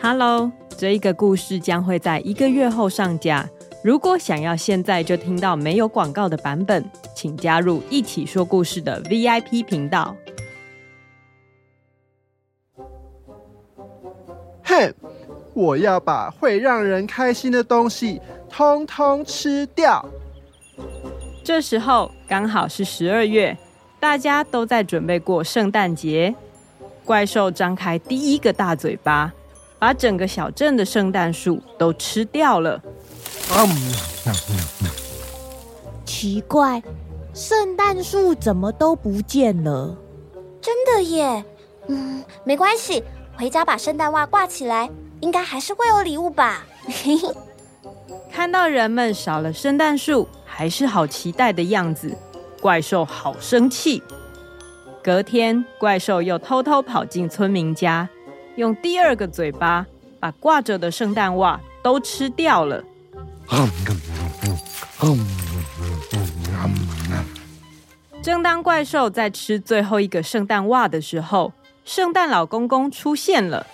Hello，这一个故事将会在一个月后上架。如果想要现在就听到没有广告的版本，请加入一起说故事的 VIP 频道。哼，我要把会让人开心的东西通通吃掉。这时候刚好是十二月，大家都在准备过圣诞节。怪兽张开第一个大嘴巴，把整个小镇的圣诞树都吃掉了。奇怪，圣诞树怎么都不见了？真的耶！嗯，没关系，回家把圣诞袜挂起来，应该还是会有礼物吧。看到人们少了圣诞树，还是好期待的样子，怪兽好生气。隔天，怪兽又偷偷跑进村民家，用第二个嘴巴把挂着的圣诞袜都吃掉了。正当怪兽在吃最后一个圣诞袜的时候，圣诞老公公出现了。